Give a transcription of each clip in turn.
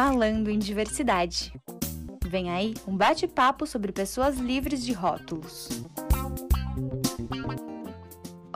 Falando em Diversidade. Vem aí um bate-papo sobre pessoas livres de rótulos.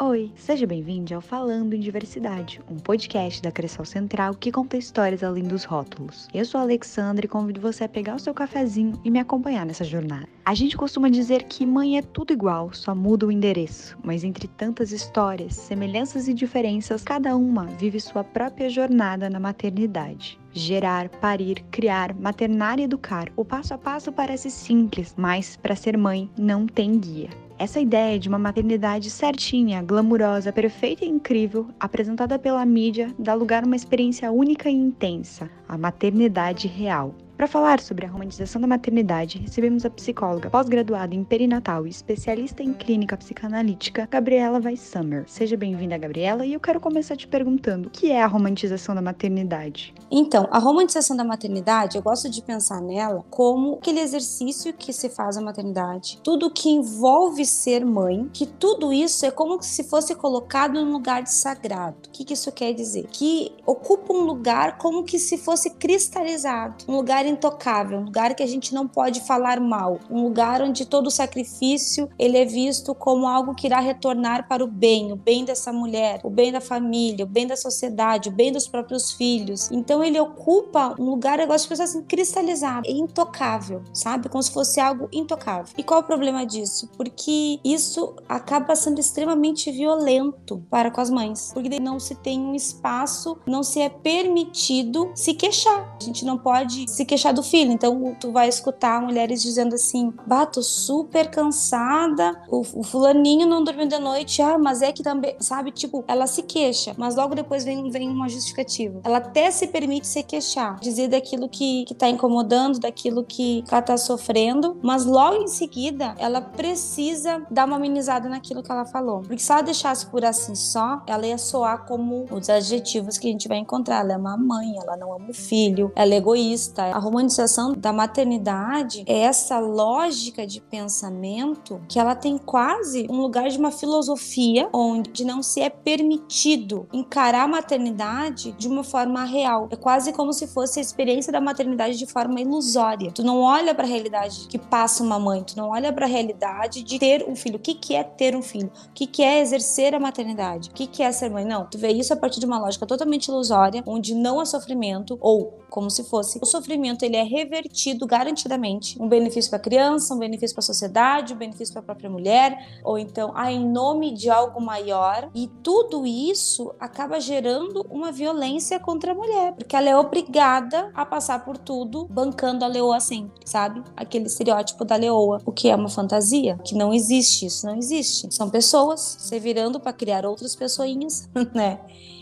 Oi, seja bem-vindo ao Falando em Diversidade, um podcast da Cressol Central que conta histórias além dos rótulos. Eu sou a Alexandra e convido você a pegar o seu cafezinho e me acompanhar nessa jornada. A gente costuma dizer que mãe é tudo igual, só muda o endereço, mas entre tantas histórias, semelhanças e diferenças, cada uma vive sua própria jornada na maternidade. Gerar, parir, criar, maternar e educar. O passo a passo parece simples, mas para ser mãe não tem guia. Essa ideia de uma maternidade certinha, glamurosa, perfeita e incrível, apresentada pela mídia, dá lugar a uma experiência única e intensa, a maternidade real. Para falar sobre a romantização da maternidade, recebemos a psicóloga pós-graduada em perinatal e especialista em clínica psicanalítica, Gabriela Weissammer. Seja bem-vinda, Gabriela, e eu quero começar te perguntando: o que é a romantização da maternidade? Então, a romantização da maternidade, eu gosto de pensar nela como aquele exercício que se faz na maternidade, tudo que envolve ser mãe, que tudo isso é como se fosse colocado num lugar de sagrado. O que, que isso quer dizer? Que ocupa um lugar como que se fosse cristalizado, um lugar intocável, um lugar que a gente não pode falar mal, um lugar onde todo sacrifício ele é visto como algo que irá retornar para o bem, o bem dessa mulher, o bem da família, o bem da sociedade, o bem dos próprios filhos. Então ele ocupa um lugar, eu gosto de pensar assim, cristalizado, intocável, sabe? Como se fosse algo intocável. E qual é o problema disso? Porque isso acaba sendo extremamente violento para com as mães, porque não se tem um espaço, não se é permitido se queixar. A gente não pode se queixar do filho. Então tu vai escutar mulheres dizendo assim: bato super cansada, o, o, fulaninho não dormiu de noite, ah, mas é que também, sabe? Tipo, ela se queixa, mas logo depois vem, vem uma justificativa. Ela até se permite se queixar, dizer daquilo que, que tá incomodando, daquilo que ela tá sofrendo, mas logo em seguida ela precisa dar uma amenizada naquilo que ela falou. Porque se ela deixasse por assim só, ela ia soar como os adjetivos que a gente vai encontrar. Ela é uma mãe, ela não ama o filho, ela é egoísta, a romantização da maternidade é essa lógica de pensamento que ela tem quase um lugar de uma filosofia onde não se é permitido encarar a maternidade de uma forma real. É quase como se fosse a experiência da maternidade de forma ilusória. Tu não olha para a realidade que passa uma mãe, tu não olha para a realidade de ter um filho. O que, que é ter um filho? O que, que é exercer a maternidade? O que, que é ser mãe? Não, tu vê isso a partir de uma lógica totalmente ilusória, onde não há sofrimento, ou como se fosse o sofrimento ele é revertido garantidamente. Um benefício para a criança, um benefício para a sociedade, um benefício para a própria mulher, ou então, ah, em nome de algo maior. E tudo isso acaba gerando uma violência contra a mulher, porque ela é obrigada a passar por tudo bancando a leoa sempre, sabe? Aquele estereótipo da leoa, o que é uma fantasia, que não existe, isso não existe. São pessoas se virando para criar outras pessoinhas, né?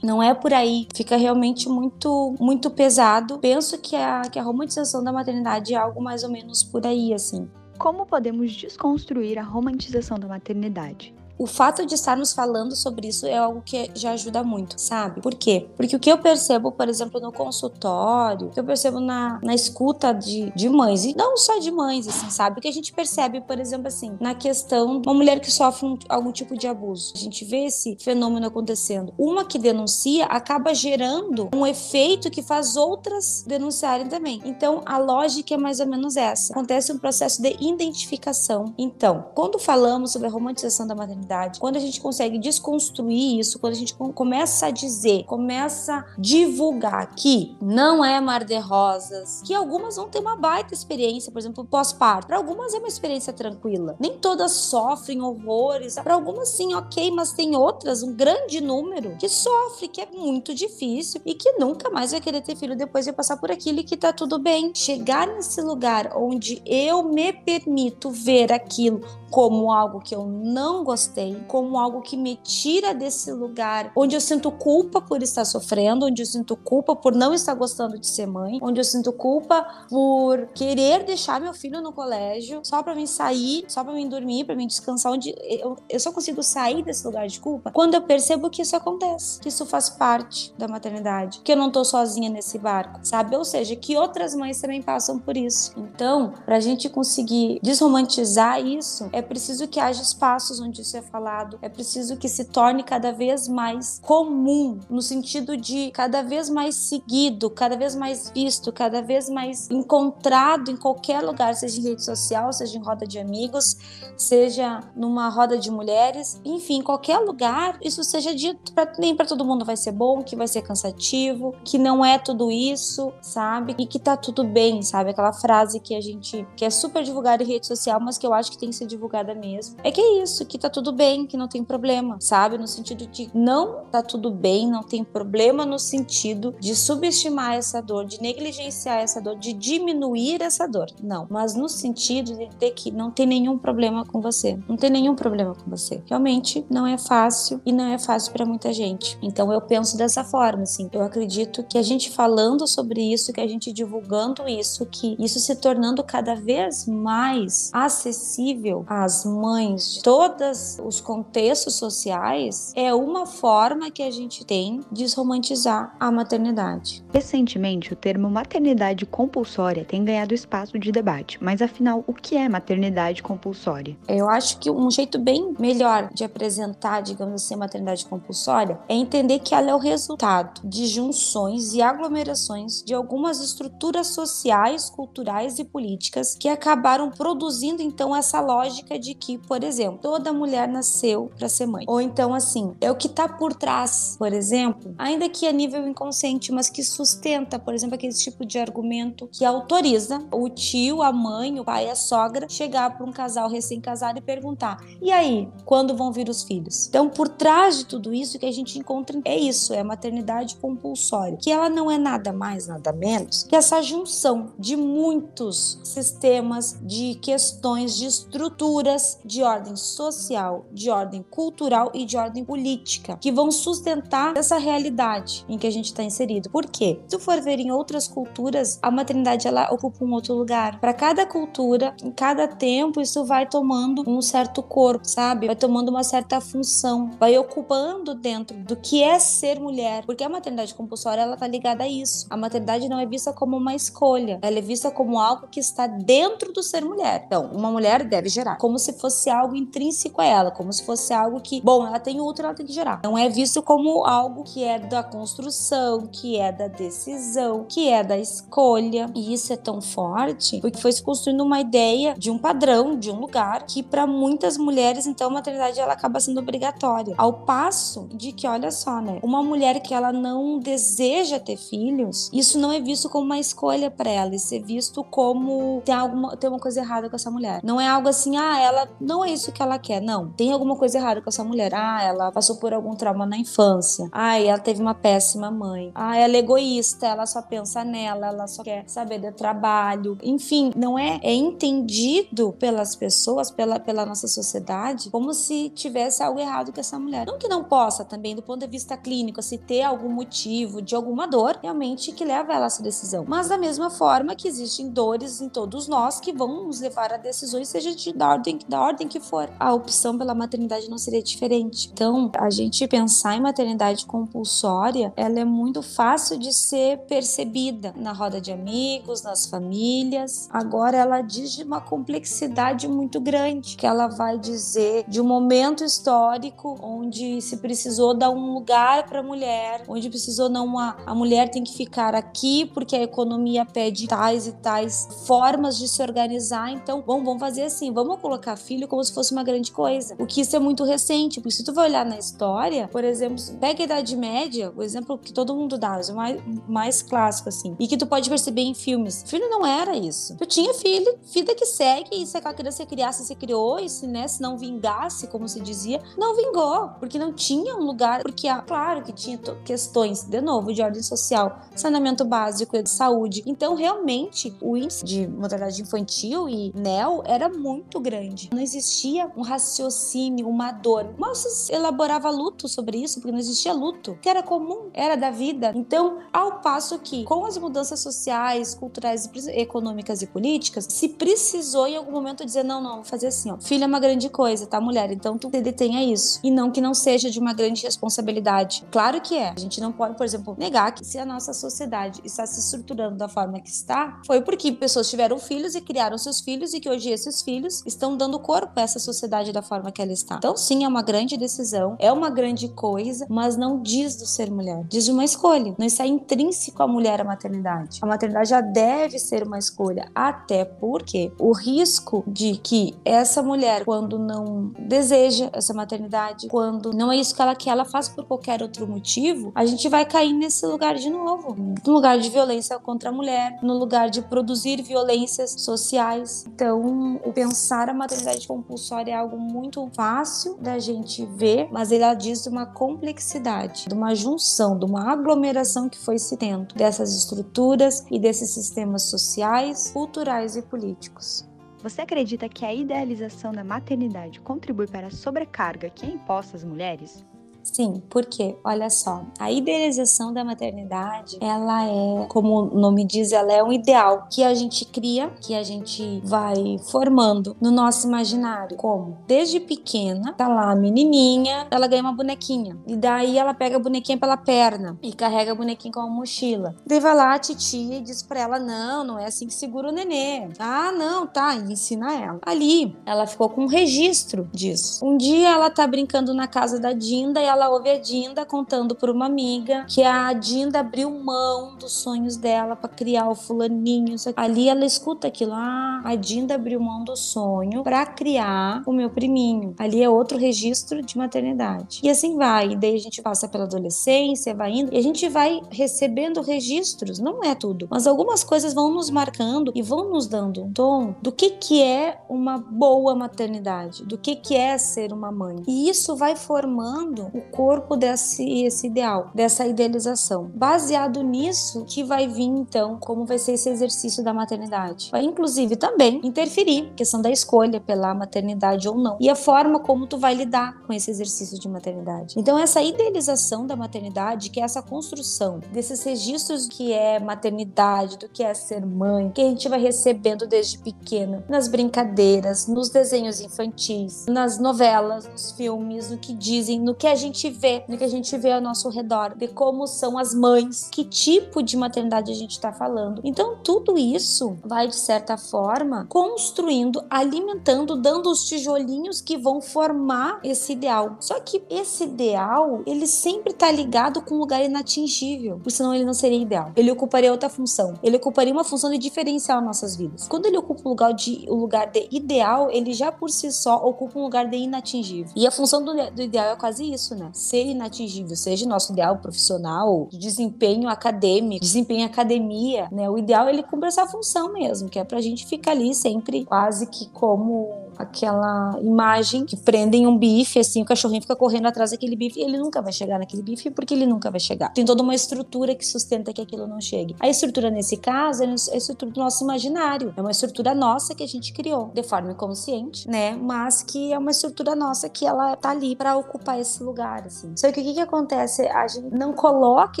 Não é por aí, fica realmente muito muito pesado. Penso que a, que a romantização da maternidade é algo mais ou menos por aí, assim. Como podemos desconstruir a romantização da maternidade? O fato de estarmos falando sobre isso é algo que já ajuda muito, sabe? Por quê? Porque o que eu percebo, por exemplo, no consultório, o que eu percebo na, na escuta de, de mães, e não só de mães, assim, sabe? O que a gente percebe, por exemplo, assim, na questão de uma mulher que sofre um, algum tipo de abuso. A gente vê esse fenômeno acontecendo. Uma que denuncia acaba gerando um efeito que faz outras denunciarem também. Então, a lógica é mais ou menos essa. Acontece um processo de identificação. Então, quando falamos sobre a romantização da maternidade, maternidade, quando a gente consegue desconstruir isso, quando a gente começa a dizer, começa a divulgar que não é mar de rosas, que algumas vão ter uma baita experiência, por exemplo, pós-parto. Para algumas é uma experiência tranquila. Nem todas sofrem horrores. Para algumas sim, ok, mas tem outras, um grande número, que sofre, que é muito difícil e que nunca mais vai querer ter filho depois de passar por aquilo e que tá tudo bem. Chegar nesse lugar onde eu me permito ver aquilo como algo que eu não gostei, como algo que me tira desse lugar onde eu sinto culpa por estar sofrendo, onde eu sinto culpa por não estar gostando de ser mãe, onde eu sinto culpa por querer deixar meu filho no colégio só para mim sair, só para mim dormir, para mim descansar, onde eu, eu só consigo sair desse lugar de culpa quando eu percebo que isso acontece, que isso faz parte da maternidade, que eu não tô sozinha nesse barco, sabe? Ou seja, que outras mães também passam por isso. Então, pra gente conseguir desromantizar isso, é preciso que haja espaços onde isso é falado, é preciso que se torne cada vez mais comum, no sentido de cada vez mais seguido, cada vez mais visto, cada vez mais encontrado em qualquer lugar, seja em rede social, seja em roda de amigos, seja numa roda de mulheres, enfim, qualquer lugar, isso seja dito pra, nem para todo mundo vai ser bom, que vai ser cansativo, que não é tudo isso, sabe? E que tá tudo bem, sabe? Aquela frase que a gente que é super divulgada em rede social, mas que eu acho que tem que ser divulgada mesmo. É que é isso, que tá tudo bem, que não tem problema, sabe? No sentido de não tá tudo bem, não tem problema no sentido de subestimar essa dor, de negligenciar essa dor, de diminuir essa dor. Não, mas no sentido de ter que não tem nenhum problema com você. Não tem nenhum problema com você. Realmente não é fácil e não é fácil para muita gente. Então eu penso dessa forma, assim. Eu acredito que a gente falando sobre isso, que a gente divulgando isso, que isso se tornando cada vez mais acessível às mães de todos os contextos sociais, é uma forma que a gente tem de desromantizar a maternidade. Recentemente, o termo maternidade compulsória tem ganhado espaço de debate, mas afinal, o que é maternidade compulsória? Eu acho que um jeito bem melhor de apresentar, digamos assim, a maternidade compulsória é entender que ela é o resultado de junções e aglomerações de algumas estruturas sociais, culturais e políticas que acabaram produzindo então essa lógica de que, por exemplo, toda mulher nasceu para ser mãe. Ou então assim, é o que está por trás, por exemplo, ainda que a nível inconsciente, mas que sustenta, por exemplo, aquele tipo de argumento que autoriza o tio, a mãe, o pai, a sogra chegar para um casal recém-casado e perguntar: "E aí, quando vão vir os filhos?". Então, por trás de tudo isso que a gente encontra é isso, é a maternidade compulsória, que ela não é nada mais, nada menos que essa junção de muitos sistemas, de questões, de estruturas de ordem social, de ordem cultural e de ordem política que vão sustentar essa realidade em que a gente está inserido. Por quê? Se tu for ver em outras culturas, a maternidade ela ocupa um outro lugar. Para cada cultura, em cada tempo, isso vai tomando um certo corpo, sabe? Vai tomando uma certa função, vai ocupando dentro do que é ser mulher, porque a maternidade compulsória ela tá ligada a isso. A maternidade não é vista como uma escolha, ela é vista como algo que está dentro do ser mulher. Então, uma mulher deve gerar, como se fosse algo intrínseco a ela, como se fosse algo que, bom, ela tem útero, ela tem que gerar. Não é visto como algo que é da construção, que é da decisão, que é da escolha. E isso é tão forte porque foi se construindo uma ideia de um padrão, de um lugar que para muitas mulheres, então, a maternidade ela acaba sendo obrigatória. Ao passo de que, olha só, né, uma mulher que ela não deseja ter filhos, isso não é visto como uma escolha para ela, isso é visto como tem alguma tem uma coisa errada com essa mulher. Não é algo assim, ah, ela não é isso que ela quer, não. Tem alguma coisa errada com essa mulher. Ah, ela passou por algum trauma na infância. Ah, ela teve uma péssima mãe. Ah, ela é egoísta, ela só pensa nela, ela só quer saber do trabalho. Enfim, não é é entendido pelas pessoas, pela pela nossa sociedade, como se tivesse algo errado com essa mulher. Não que não possa também do ponto de vista clínico, se ter algum motivo de alguma dor realmente que leva ela a essa decisão. Mas da mesma forma que existem dores em todos nós que vão nos levar a decisões, seja de da ordem, da ordem que for. A opção pela maternidade não seria diferente. Então, a gente pensar em maternidade compulsória, ela é muito fácil de ser percebida na roda de amigos, nas famílias. Agora, ela diz de uma complexidade muito grande, que ela vai dizer de um momento histórico onde se precisou dar um lugar para a mulher, onde precisou não a, a mulher tem que ficar aqui porque a economia pede tais e tais formas de se organizar. Então, bom, vamos fazer assim, vamos colocar filho como se fosse uma grande coisa. O que isso é muito recente, porque se tu vai olhar na história, por exemplo, pega a Idade Média, o exemplo que todo mundo dá, o mais, mais clássico assim, e que tu pode perceber em filmes. Filho não era isso. Tu tinha filho, vida que segue, e se aquela criança criasse, se criou, e se, né, se não vingasse, como se dizia, não vingou, porque não tinha um lugar, porque ah, claro que tinha questões, de novo, de ordem social, saneamento básico, de saúde. Então, realmente, o índice de mortalidade infantil e NEL era muito grande. Não existia um raciocínio, uma dor. Mal se elaborava luto sobre isso, porque não existia luto, que era comum, era da vida. Então, ao passo que, com as mudanças sociais, culturais, econômicas e políticas, se precisou em algum momento dizer: não, não, vou fazer assim, ó. Filho é uma grande coisa, tá, mulher? Então tu detenha isso. E não que não seja de uma grande responsabilidade. Claro que é. A gente não pode, por exemplo, negar que se a nossa sociedade está se estruturando da forma que está, foi porque pessoas tiveram filhos e criaram seus filhos e que hoje esses filhos estão dando corpo a essa sociedade da forma que ela está. Então, sim, é uma grande decisão, é uma grande coisa, mas não diz do ser mulher, diz de uma escolha. Não está intrínseco à mulher a maternidade. A maternidade já deve ser uma escolha, até porque o risco de que essa mulher, quando não deseja essa maternidade, quando não é isso que ela quer, ela faz por qualquer outro motivo, a gente vai cair nesse lugar de novo, no lugar de violência contra a mulher, no lugar de produzir violências sociais. Então, o pensar a maternidade compulsória é algo muito fácil da gente ver, mas ela diz de uma complexidade, de uma junção, de uma aglomeração que foi se tendo dessas estruturas e desses sistemas sociais, culturais e políticos. Você acredita que a idealização da maternidade contribui para a sobrecarga que é imposta às mulheres? Sim, porque olha só, a idealização da maternidade, ela é, como o nome diz, ela é um ideal que a gente cria, que a gente vai formando no nosso imaginário. Como? Desde pequena, tá lá a menininha, ela ganha uma bonequinha. E daí ela pega a bonequinha pela perna e carrega a bonequinha com uma mochila. Daí vai lá a titia e diz pra ela: "Não, não é assim que segura o nenê". Ah, não, tá, e ensina ela. Ali, ela ficou com um registro disso. Um dia ela tá brincando na casa da Dinda e ela ela ouve a Dinda contando por uma amiga que a Dinda abriu mão dos sonhos dela para criar o fulaninho. Ali ela escuta aquilo, ah, a Dinda abriu mão do sonho para criar o meu priminho. Ali é outro registro de maternidade. E assim vai. E daí a gente passa pela adolescência, vai indo e a gente vai recebendo registros. Não é tudo, mas algumas coisas vão nos marcando e vão nos dando um tom do que que é uma boa maternidade, do que que é ser uma mãe. E isso vai formando o corpo desse esse ideal, dessa idealização. Baseado nisso que vai vir então como vai ser esse exercício da maternidade. Vai inclusive também interferir questão da escolha pela maternidade ou não e a forma como tu vai lidar com esse exercício de maternidade. Então essa idealização da maternidade, que é essa construção desses registros que é maternidade, do que é ser mãe, que a gente vai recebendo desde pequena, nas brincadeiras, nos desenhos infantis, nas novelas, nos filmes, no que dizem, no que a gente gente vê, do que a gente vê ao nosso redor, de como são as mães, que tipo de maternidade a gente está falando. Então, tudo isso vai, de certa forma, construindo, alimentando, dando os tijolinhos que vão formar esse ideal. Só que esse ideal, ele sempre está ligado com um lugar inatingível, porque senão ele não seria ideal. Ele ocuparia outra função. Ele ocuparia uma função de diferencial nossas vidas. Quando ele ocupa o lugar de, o lugar de ideal, ele já por si só ocupa um lugar de inatingível. E a função do, do ideal é quase isso, né? ser inatingível, seja nosso ideal profissional, de desempenho acadêmico, desempenho em academia, né? O ideal é ele cumpre essa função mesmo, que é pra gente ficar ali sempre quase que como aquela imagem que prendem um bife, assim, o cachorrinho fica correndo atrás daquele bife e ele nunca vai chegar naquele bife porque ele nunca vai chegar. Tem toda uma estrutura que sustenta que aquilo não chegue. A estrutura, nesse caso, é a estrutura do nosso imaginário. É uma estrutura nossa que a gente criou de forma inconsciente, né? Mas que é uma estrutura nossa que ela tá ali para ocupar esse lugar, assim. Só que o que, que acontece? A gente não coloca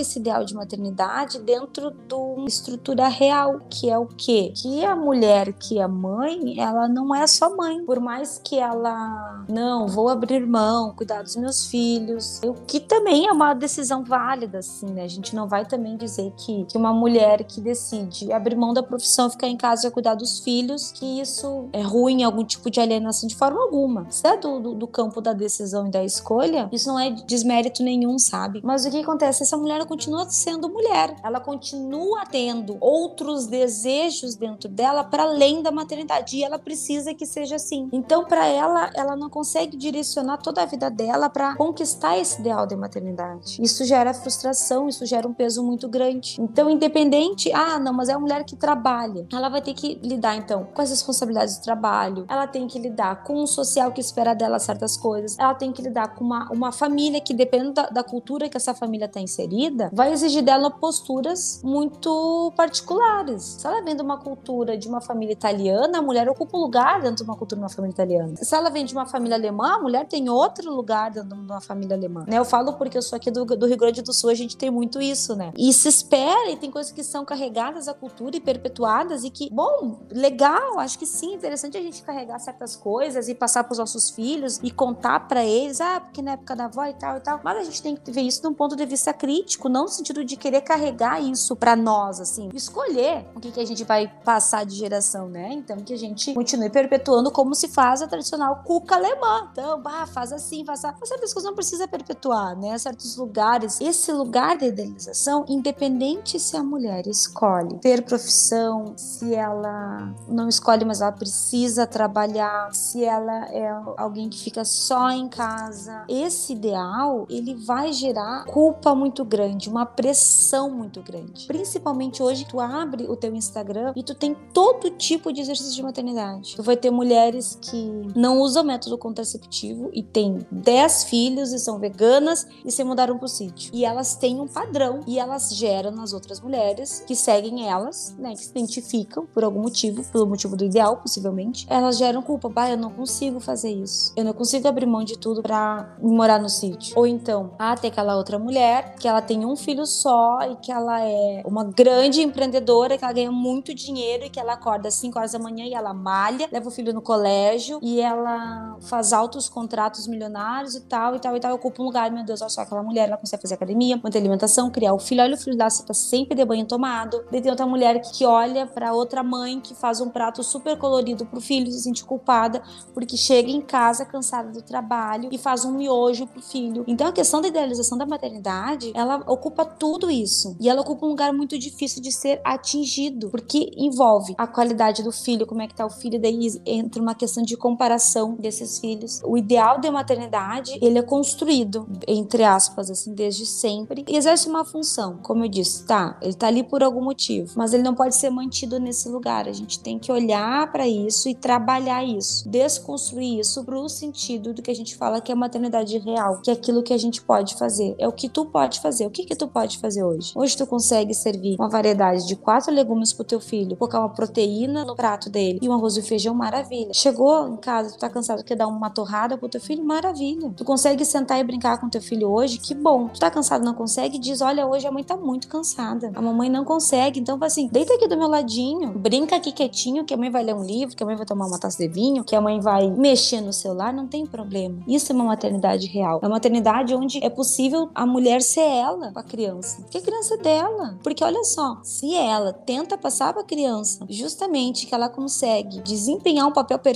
esse ideal de maternidade dentro de uma estrutura real, que é o quê? Que a mulher que é mãe, ela não é só mãe por mais que ela não vou abrir mão, cuidar dos meus filhos, o que também é uma decisão válida, assim, né? A gente não vai também dizer que, que uma mulher que decide abrir mão da profissão, ficar em casa e cuidar dos filhos, que isso é ruim, algum tipo de alienação de forma alguma. Se é do, do, do campo da decisão e da escolha, isso não é desmérito nenhum, sabe? Mas o que acontece? Essa mulher continua sendo mulher, ela continua tendo outros desejos dentro dela para além da maternidade e ela precisa que seja assim assim. Então, para ela, ela não consegue direcionar toda a vida dela para conquistar esse ideal de maternidade. Isso gera frustração, isso gera um peso muito grande. Então, independente, ah, não, mas é uma mulher que trabalha. Ela vai ter que lidar então com as responsabilidades do trabalho. Ela tem que lidar com o social que espera dela certas coisas. Ela tem que lidar com uma, uma família que depende da, da cultura que essa família está inserida, vai exigir dela posturas muito particulares. Se ela vem de uma cultura de uma família italiana, a mulher ocupa um lugar dentro de uma cultura uma família italiana. Se ela vem de uma família alemã, a mulher tem outro lugar dentro de uma família alemã. Né? Eu falo porque eu sou aqui do, do Rio Grande do Sul, a gente tem muito isso, né? E se espera, e tem coisas que são carregadas à cultura e perpetuadas, e que, bom, legal, acho que sim, interessante a gente carregar certas coisas e passar para os nossos filhos e contar para eles, ah, porque na época da avó e tal e tal. Mas a gente tem que ver isso de um ponto de vista crítico, não no sentido de querer carregar isso para nós, assim, escolher o que, que a gente vai passar de geração, né? Então que a gente continue perpetuando como se faz a tradicional cuca alemã. Então, bah, faz assim, faz assim. Mas certas coisas não precisa perpetuar, né? Certos lugares. Esse lugar de idealização, independente se a mulher escolhe ter profissão, se ela não escolhe, mas ela precisa trabalhar, se ela é alguém que fica só em casa, esse ideal, ele vai gerar culpa muito grande, uma pressão muito grande. Principalmente hoje, tu abre o teu Instagram e tu tem todo tipo de exercício de maternidade. Tu vai ter mulheres que não usam método contraceptivo e têm 10 filhos e são veganas e se mudaram pro sítio. E elas têm um padrão e elas geram nas outras mulheres que seguem elas, né, que se identificam por algum motivo, pelo motivo do ideal, possivelmente. Elas geram culpa, bah, eu não consigo fazer isso. Eu não consigo abrir mão de tudo para morar no sítio. Ou então, ah, tem aquela outra mulher que ela tem um filho só e que ela é uma grande empreendedora, que ela ganha muito dinheiro e que ela acorda às 5 horas da manhã e ela malha, leva o filho no colégio e ela faz altos contratos milionários e tal e tal e tal. Ocupa um lugar, meu Deus, olha só aquela mulher, ela consegue fazer academia, manter alimentação, criar o filho. Olha o filho dela, você tá sempre de banho tomado. Daí tem outra mulher que olha para outra mãe que faz um prato super colorido pro filho se sente culpada porque chega em casa cansada do trabalho e faz um miojo pro filho. Então a questão da idealização da maternidade, ela ocupa tudo isso. E ela ocupa um lugar muito difícil de ser atingido, porque envolve a qualidade do filho, como é que tá o filho, daí entra uma questão de comparação desses filhos. O ideal da maternidade, ele é construído, entre aspas, assim, desde sempre, e exerce uma função. Como eu disse, tá, ele tá ali por algum motivo, mas ele não pode ser mantido nesse lugar. A gente tem que olhar para isso e trabalhar isso, desconstruir isso pro sentido do que a gente fala que é maternidade real, que é aquilo que a gente pode fazer. É o que tu pode fazer. O que que tu pode fazer hoje? Hoje tu consegue servir uma variedade de quatro legumes pro teu filho, colocar uma proteína no prato dele e um arroz e feijão, maravilha. Chegou em casa, tu tá cansado, quer dar uma torrada pro teu filho, maravilha. Tu consegue sentar e brincar com teu filho hoje, que bom. Tu tá cansado, não consegue, diz, olha, hoje a mãe tá muito cansada. A mamãe não consegue, então assim, deita aqui do meu ladinho, brinca aqui quietinho, que a mãe vai ler um livro, que a mãe vai tomar uma taça de vinho, que a mãe vai mexer no celular, não tem problema. Isso é uma maternidade real. É uma maternidade onde é possível a mulher ser ela com a criança. Porque a criança é dela. Porque olha só, se ela tenta passar para a criança justamente que ela consegue desempenhar um papel perfeito,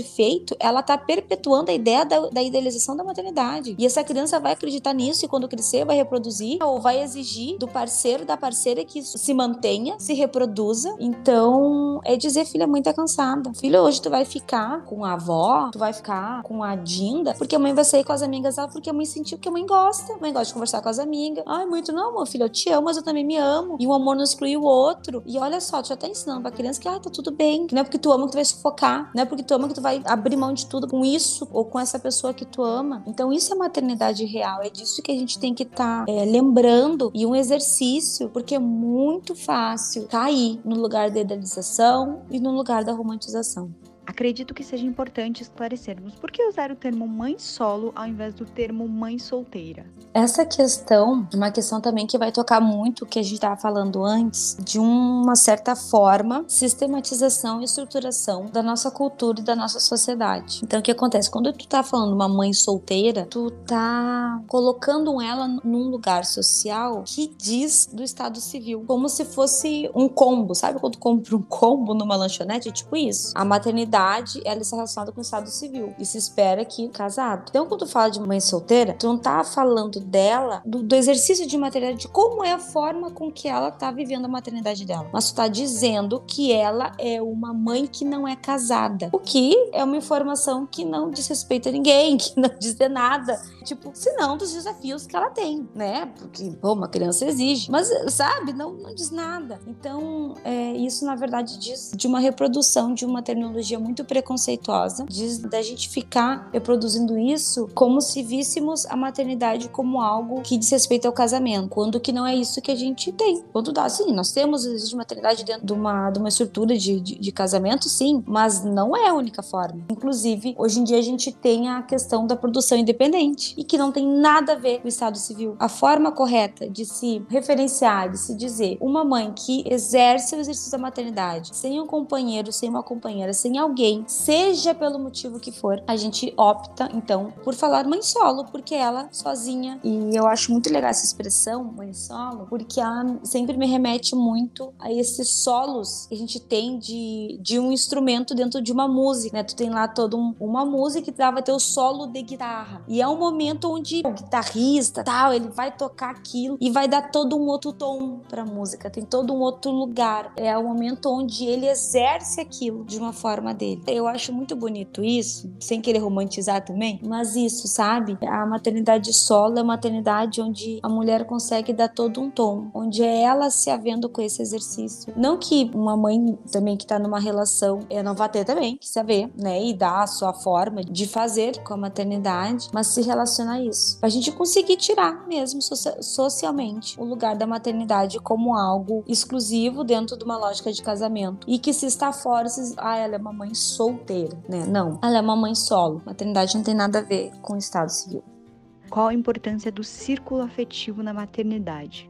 ela tá perpetuando a ideia da, da idealização da maternidade. E essa criança vai acreditar nisso e quando crescer vai reproduzir ou vai exigir do parceiro, da parceira que se mantenha, se reproduza. Então, é dizer, filha, mãe tá cansada. Filha, hoje tu vai ficar com a avó, tu vai ficar com a Dinda, porque a mãe vai sair com as amigas dela, porque a mãe sentiu que a mãe gosta. A mãe gosta de conversar com as amigas. Ai, muito não, meu filho, eu te amo, mas eu também me amo. E o amor não exclui o outro. E olha só, tu já tá ensinando pra criança que, ah, tá tudo bem. Que não é porque tu ama que tu vai sufocar. Não é porque tu ama que tu vai abrir mão de tudo com isso ou com essa pessoa que tu ama. Então, isso é maternidade real. É disso que a gente tem que estar tá, é, lembrando. E um exercício, porque é muito fácil cair no lugar da idealização e no lugar da romantização. Acredito que seja importante esclarecermos por que usar o termo mãe solo ao invés do termo mãe solteira. Essa questão é uma questão também que vai tocar muito o que a gente estava falando antes, de uma certa forma, sistematização e estruturação da nossa cultura e da nossa sociedade. Então, o que acontece? Quando tu tá falando uma mãe solteira, tu tá colocando ela num lugar social que diz do estado civil, como se fosse um combo, sabe quando compra um combo numa lanchonete? É tipo isso. A maternidade idade, ela está relacionada com o estado civil. E se espera que casado. Então, quando tu fala de mãe solteira, tu não tá falando dela, do, do exercício de maternidade, de como é a forma com que ela tá vivendo a maternidade dela. Mas tu tá dizendo que ela é uma mãe que não é casada. O que é uma informação que não diz respeito a ninguém, que não diz nada. Tipo, se não dos desafios que ela tem, né? Porque, pô, uma criança exige. Mas, sabe, não, não diz nada. Então, é, isso, na verdade, diz de uma reprodução de uma terminologia muito muito preconceituosa, diz da gente ficar reproduzindo isso como se víssemos a maternidade como algo que diz respeito ao casamento, quando que não é isso que a gente tem. Quando dá, sim, nós temos existe maternidade dentro de uma, de uma estrutura de, de, de casamento, sim, mas não é a única forma. Inclusive, hoje em dia a gente tem a questão da produção independente e que não tem nada a ver com o Estado Civil. A forma correta de se referenciar, de se dizer uma mãe que exerce o exercício da maternidade sem um companheiro, sem uma companheira, sem alguém alguém, seja pelo motivo que for, a gente opta então por falar mãe solo, porque ela sozinha. E eu acho muito legal essa expressão, mãe solo, porque ela sempre me remete muito a esses solos que a gente tem de, de um instrumento dentro de uma música, né? Tu tem lá toda um, uma música que vai ter o solo de guitarra. E é um momento onde o guitarrista, tal, ele vai tocar aquilo e vai dar todo um outro tom pra música, tem todo um outro lugar. É o momento onde ele exerce aquilo de uma forma dele. Eu acho muito bonito isso, sem querer romantizar também, mas isso, sabe? A maternidade solo é uma maternidade onde a mulher consegue dar todo um tom, onde é ela se havendo com esse exercício. Não que uma mãe também que tá numa relação, ela não vá ter também que se haver, né? E dar a sua forma de fazer com a maternidade, mas se relacionar a isso. A gente conseguir tirar mesmo socialmente o lugar da maternidade como algo exclusivo dentro de uma lógica de casamento. E que se está fora, ah, ela é uma mãe solteira, né? Não. Ela é uma mãe solo. Maternidade não tem nada a ver com o estado civil. Qual a importância do círculo afetivo na maternidade?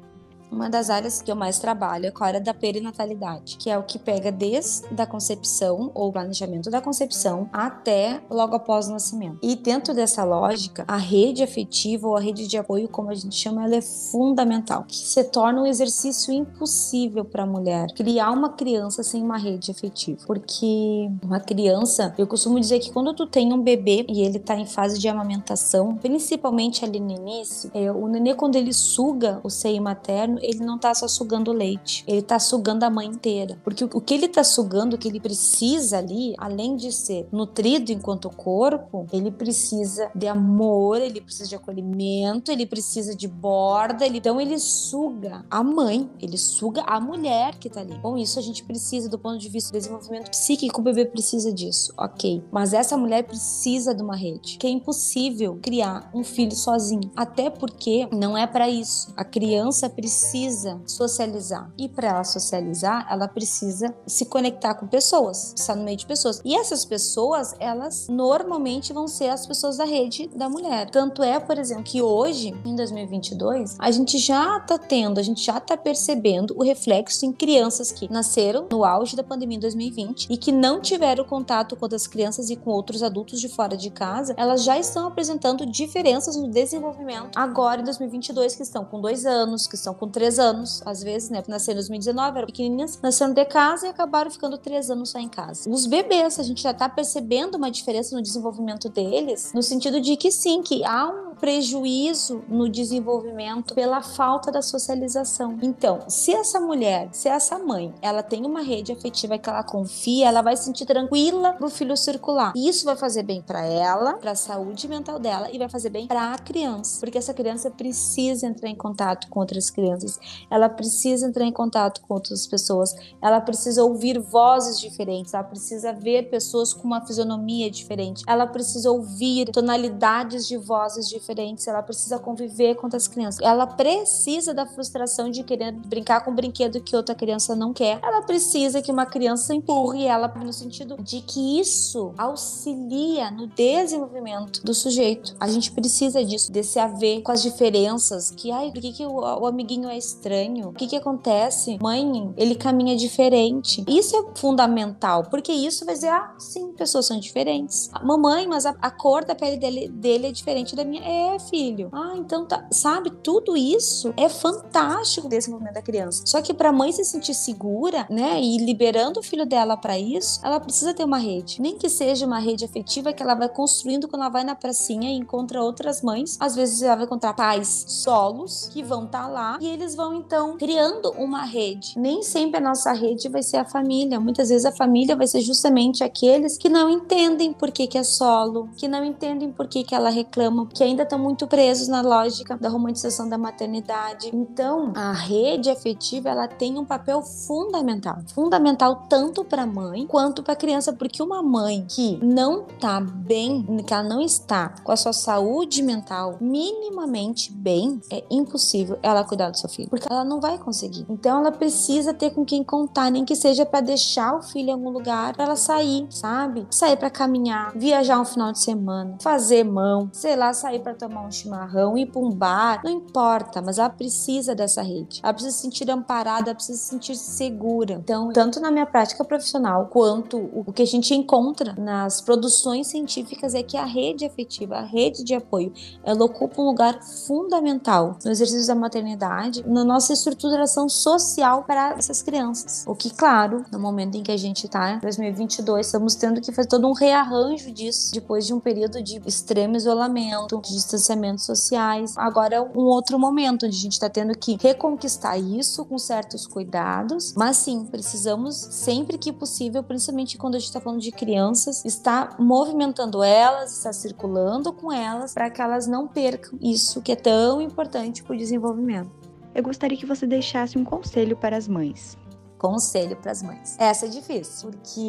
Uma das áreas que eu mais trabalho é a área da perinatalidade, que é o que pega desde a concepção ou planejamento da concepção até logo após o nascimento. E dentro dessa lógica, a rede afetiva ou a rede de apoio, como a gente chama, ela é fundamental, que se torna um exercício impossível para a mulher criar uma criança sem uma rede afetiva, porque uma criança, eu costumo dizer que quando tu tem um bebê e ele está em fase de amamentação, principalmente ali no início, é, o nenê quando ele suga o seio materno ele não tá só sugando leite, ele tá sugando a mãe inteira. Porque o que ele tá sugando, o que ele precisa ali, além de ser nutrido enquanto corpo, ele precisa de amor, ele precisa de acolhimento, ele precisa de borda, ele... então ele suga a mãe, ele suga a mulher que tá ali. Bom, isso a gente precisa do ponto de vista do desenvolvimento psíquico, o bebê precisa disso, ok. Mas essa mulher precisa de uma rede, que é impossível criar um filho sozinho, até porque não é para isso. A criança precisa precisa socializar. E para ela socializar, ela precisa se conectar com pessoas, estar no meio de pessoas. E essas pessoas, elas normalmente vão ser as pessoas da rede da mulher. Tanto é, por exemplo, que hoje, em 2022, a gente já tá tendo, a gente já tá percebendo o reflexo em crianças que nasceram no auge da pandemia em 2020 e que não tiveram contato com outras crianças e com outros adultos de fora de casa, elas já estão apresentando diferenças no desenvolvimento agora em 2022, que estão com dois anos, que estão com três anos, às vezes, né? Nasceram em 2019, eram pequenininhas, nasceram de casa e acabaram ficando três anos só em casa. Os bebês, a gente já tá percebendo uma diferença no desenvolvimento deles, no sentido de que sim, que há um prejuízo no desenvolvimento pela falta da socialização. Então, se essa mulher, se essa mãe, ela tem uma rede afetiva que ela confia, ela vai se sentir tranquila pro filho circular. Isso vai fazer bem para ela, para a saúde mental dela e vai fazer bem para a criança, porque essa criança precisa entrar em contato com outras crianças, ela precisa entrar em contato com outras pessoas, ela precisa ouvir vozes diferentes, ela precisa ver pessoas com uma fisionomia diferente, ela precisa ouvir tonalidades de vozes diferentes diferentes, ela precisa conviver com outras crianças. Ela precisa da frustração de querer brincar com um brinquedo que outra criança não quer. Ela precisa que uma criança empurre ela no sentido de que isso auxilia no desenvolvimento do sujeito. A gente precisa disso, desse haver com as diferenças, que ai, por que, que o, o amiguinho é estranho? O que que acontece? Mãe, ele caminha diferente. Isso é fundamental, porque isso vai dizer, ah, sim, pessoas são diferentes. Mamãe, mas a, a cor da pele dele, dele é diferente da minha. É, filho. Ah, então tá. Sabe, tudo isso é fantástico desse movimento da criança. Só que pra mãe se sentir segura, né, e liberando o filho dela para isso, ela precisa ter uma rede. Nem que seja uma rede afetiva que ela vai construindo quando ela vai na pracinha e encontra outras mães. Às vezes ela vai encontrar pais solos que vão estar tá lá e eles vão então criando uma rede. Nem sempre a nossa rede vai ser a família. Muitas vezes a família vai ser justamente aqueles que não entendem por que, que é solo, que não entendem por que, que ela reclama, que ainda estão muito presos na lógica da romantização da maternidade. Então, a rede afetiva ela tem um papel fundamental, fundamental tanto para a mãe quanto para a criança, porque uma mãe que não tá bem, que ela não está com a sua saúde mental minimamente bem, é impossível ela cuidar do seu filha, porque ela não vai conseguir. Então ela precisa ter com quem contar, nem que seja para deixar o filho em algum lugar, para ela sair, sabe? Sair para caminhar, viajar um final de semana, fazer mão, sei lá, sair para tomar um chimarrão, ir para um bar, não importa, mas ela precisa dessa rede. Ela precisa se sentir amparada, ela precisa se sentir segura. Então, tanto na minha prática profissional quanto o que a gente encontra nas produções científicas é que a rede afetiva, a rede de apoio, ela ocupa um lugar fundamental no exercício da maternidade, na nossa estruturação social para essas crianças. O que, claro, no momento em que a gente está, em 2022, estamos tendo que fazer todo um rearranjo disso depois de um período de extremo isolamento, de distanciamentos sociais. Agora é um outro momento onde a gente está tendo que reconquistar isso com certos cuidados, mas sim, precisamos sempre que possível, principalmente quando a gente está falando de crianças, estar movimentando elas, estar circulando com elas para que elas não percam isso que é tão importante para o desenvolvimento. Eu gostaria que você deixasse um conselho para as mães conselho para as mães. Essa é difícil, porque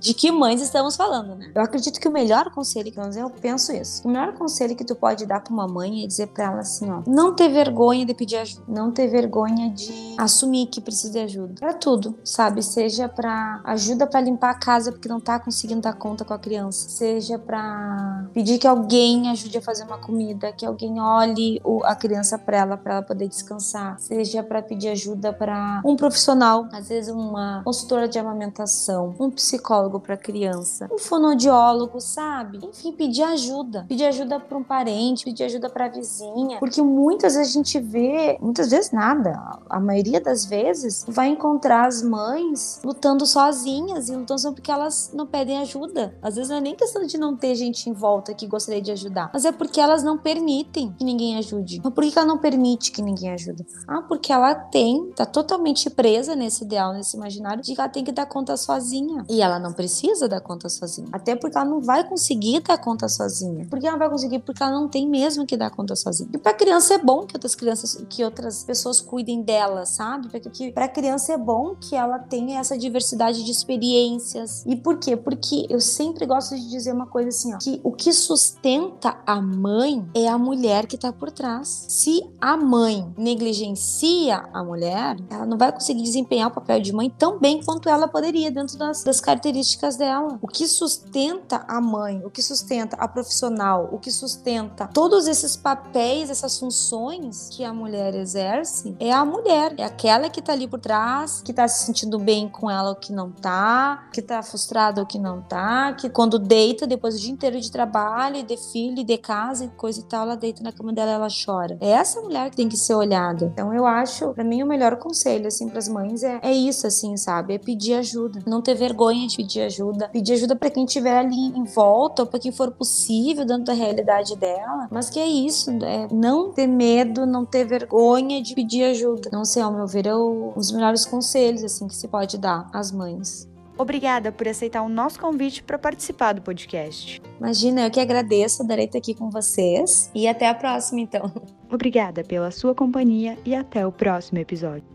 de que mães estamos falando, né? Eu acredito que o melhor conselho que eu penso isso. O melhor conselho que tu pode dar para uma mãe é dizer para ela assim, ó, não ter vergonha de pedir ajuda, não ter vergonha de assumir que precisa de ajuda. Para tudo, sabe? Seja para ajuda para limpar a casa porque não tá conseguindo dar conta com a criança, seja para pedir que alguém ajude a fazer uma comida, que alguém olhe a criança para ela para ela poder descansar, seja para pedir ajuda para um profissional às vezes uma consultora de amamentação, um psicólogo para criança, um fonoaudiólogo, sabe? Enfim, pedir ajuda, pedir ajuda para um parente, pedir ajuda para a vizinha, porque muitas vezes a gente vê, muitas vezes nada, a maioria das vezes vai encontrar as mães lutando sozinhas e lutando só porque elas não pedem ajuda. Às vezes não é nem questão de não ter gente em volta que gostaria de ajudar, mas é porque elas não permitem que ninguém ajude. Mas por que ela não permite que ninguém ajude? Ah, porque ela tem, tá totalmente presa nesse nesse ideal, nesse imaginário, de que ela tem que dar conta sozinha. E ela não precisa dar conta sozinha. Até porque ela não vai conseguir dar conta sozinha. Por que ela vai conseguir? Porque ela não tem mesmo que dar conta sozinha. E pra criança é bom que outras crianças, que outras pessoas cuidem dela, sabe? Porque pra criança é bom que ela tenha essa diversidade de experiências. E por quê? Porque eu sempre gosto de dizer uma coisa assim, ó, que o que sustenta a mãe é a mulher que tá por trás. Se a mãe negligencia a mulher, ela não vai conseguir desempenhar desempenhar o papel de mãe tão bem quanto ela poderia dentro das, das características dela. O que sustenta a mãe, o que sustenta a profissional, o que sustenta todos esses papéis, essas funções que a mulher exerce é a mulher, é aquela que tá ali por trás, que tá se sentindo bem com ela ou que não tá, que tá frustrada ou que não tá, que quando deita depois do dia inteiro de trabalho, de filho, de casa e coisa e tal, ela deita na cama dela, ela chora. É essa mulher que tem que ser olhada. Então eu acho, para mim o melhor conselho assim para as mães é é, isso, assim, sabe? É pedir ajuda. Não ter vergonha de pedir ajuda. Pedir ajuda para quem estiver ali em volta, ou para quem for possível dentro da realidade dela. Mas que é isso, é não ter medo, não ter vergonha de pedir ajuda. Não sei, ao meu ver, é melhores conselhos, assim, que se pode dar às mães. Obrigada por aceitar o nosso convite para participar do podcast. Imagina, eu que agradeço, adorei estar aqui com vocês. E até a próxima, então. Obrigada pela sua companhia e até o próximo episódio.